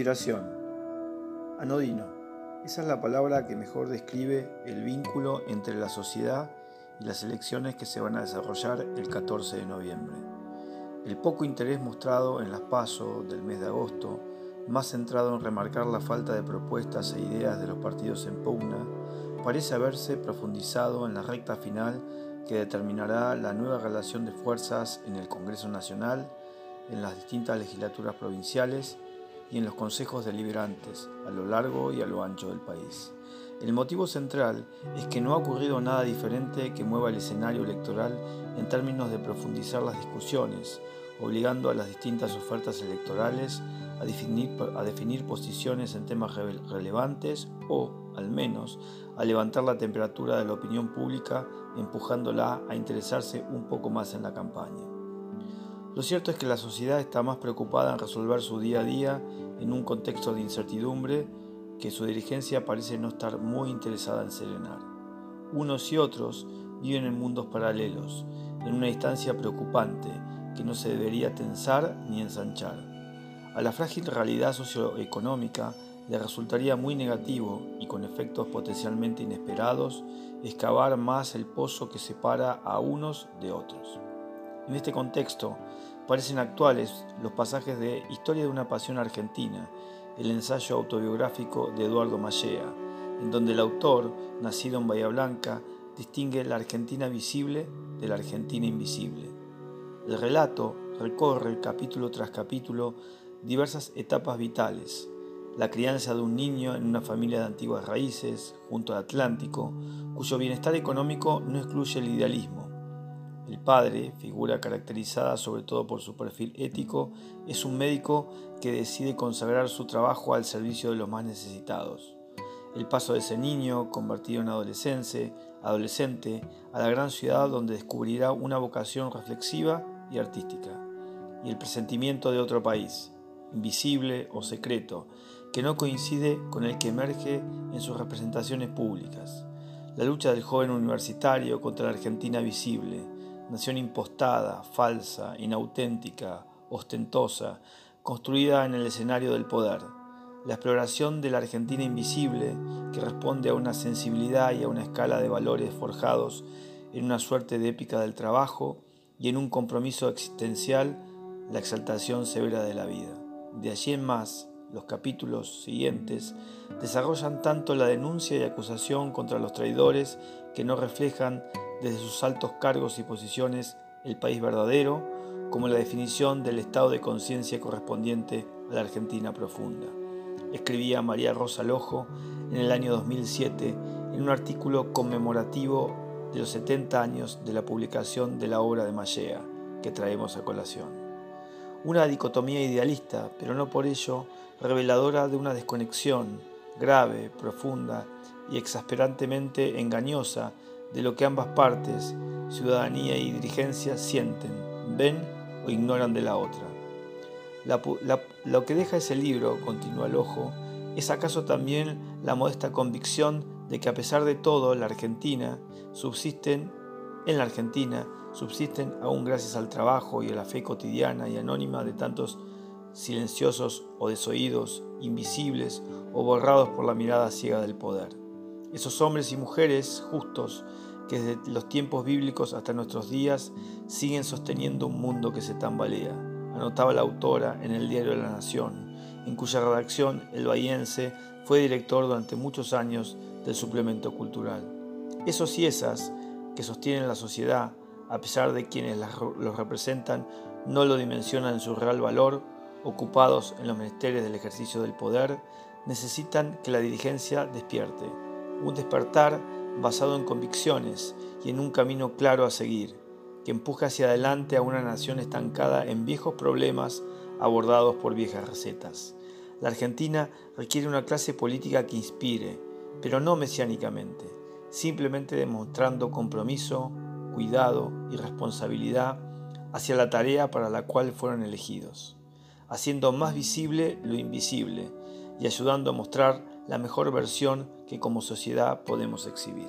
Conspiración. Anodino. Esa es la palabra que mejor describe el vínculo entre la sociedad y las elecciones que se van a desarrollar el 14 de noviembre. El poco interés mostrado en las PASO del mes de agosto, más centrado en remarcar la falta de propuestas e ideas de los partidos en pugna, parece haberse profundizado en la recta final que determinará la nueva relación de fuerzas en el Congreso Nacional, en las distintas legislaturas provinciales y en los consejos deliberantes a lo largo y a lo ancho del país. El motivo central es que no ha ocurrido nada diferente que mueva el escenario electoral en términos de profundizar las discusiones, obligando a las distintas ofertas electorales a definir, posiciones en temas relevantes o, al menos, a levantar la temperatura de la opinión pública, empujándola a interesarse un poco más en la campaña. Lo cierto es que la sociedad está más preocupada en resolver su día a día en un contexto de incertidumbre que su dirigencia parece no estar muy interesada en serenar. Unos y otros viven en mundos paralelos, en una distancia preocupante que no se debería tensar ni ensanchar. A la frágil realidad socioeconómica le resultaría muy negativo y con efectos potencialmente inesperados excavar más el pozo que separa a unos de otros. En este contexto, parecen actuales los pasajes de Historia de una pasión argentina, el ensayo autobiográfico de Eduardo Mallea, en donde el autor, nacido en Bahía Blanca, distingue la Argentina visible de la Argentina invisible. El relato recorre capítulo tras capítulo diversas etapas vitales, la crianza de un niño en una familia de antiguas raíces, junto al Atlántico, cuyo bienestar económico no excluye el idealismo, el padre, figura caracterizada sobre todo por su perfil ético, es un médico que decide consagrar su trabajo al servicio de los más necesitados. El paso de ese niño, convertido en adolescente, adolescente, a la gran ciudad donde descubrirá una vocación reflexiva y artística. Y el presentimiento de otro país, invisible o secreto, que no coincide con el que emerge en sus representaciones públicas. La lucha del joven universitario contra la Argentina visible, nación impostada, falsa, inauténtica, ostentosa, construida en el escenario del poder. La exploración de la Argentina invisible, que responde a una sensibilidad y a una escala de valores forjados en una suerte de épica del trabajo y en un compromiso existencial, la exaltación severa de la vida. De allí en más, los capítulos siguientes desarrollan tanto la denuncia y acusación contra los traidores que no reflejan desde sus altos cargos y posiciones el país verdadero, como la definición del estado de conciencia correspondiente a la Argentina profunda. Escribía María Rosa Lojo en el año 2007 en un artículo conmemorativo de los 70 años de la publicación de la obra de Mallea, que traemos a colación. Una dicotomía idealista, pero no por ello reveladora de una desconexión grave, profunda y exasperantemente engañosa de lo que ambas partes, ciudadanía y dirigencia, sienten, ven o ignoran de la otra. lo que deja ese libro, continúa el ojo, es acaso también la modesta convicción de que a pesar de todo la Argentina subsisten, en la Argentina subsisten aún gracias al trabajo y a la fe cotidiana y anónima de tantos silenciosos o desoídos, invisibles o borrados por la mirada ciega del poder. Esos hombres y mujeres justos que desde los tiempos bíblicos hasta nuestros días siguen sosteniendo un mundo que se tambalea, anotaba la autora en el diario de la Nación, en cuya redacción el bahiense fue director durante muchos años del suplemento cultural. Esos y esas que sostienen la sociedad, a pesar de quienes los representan, no lo dimensionan en su real valor, ocupados en los menesteres del ejercicio del poder, necesitan que la dirigencia despierte un despertar basado en convicciones y en un camino claro a seguir, que empuje hacia adelante a una nación estancada en viejos problemas abordados por viejas recetas. La Argentina requiere una clase política que inspire, pero no mesiánicamente, simplemente demostrando compromiso, cuidado y responsabilidad hacia la tarea para la cual fueron elegidos, haciendo más visible lo invisible y ayudando a mostrar la mejor versión que como sociedad podemos exhibir.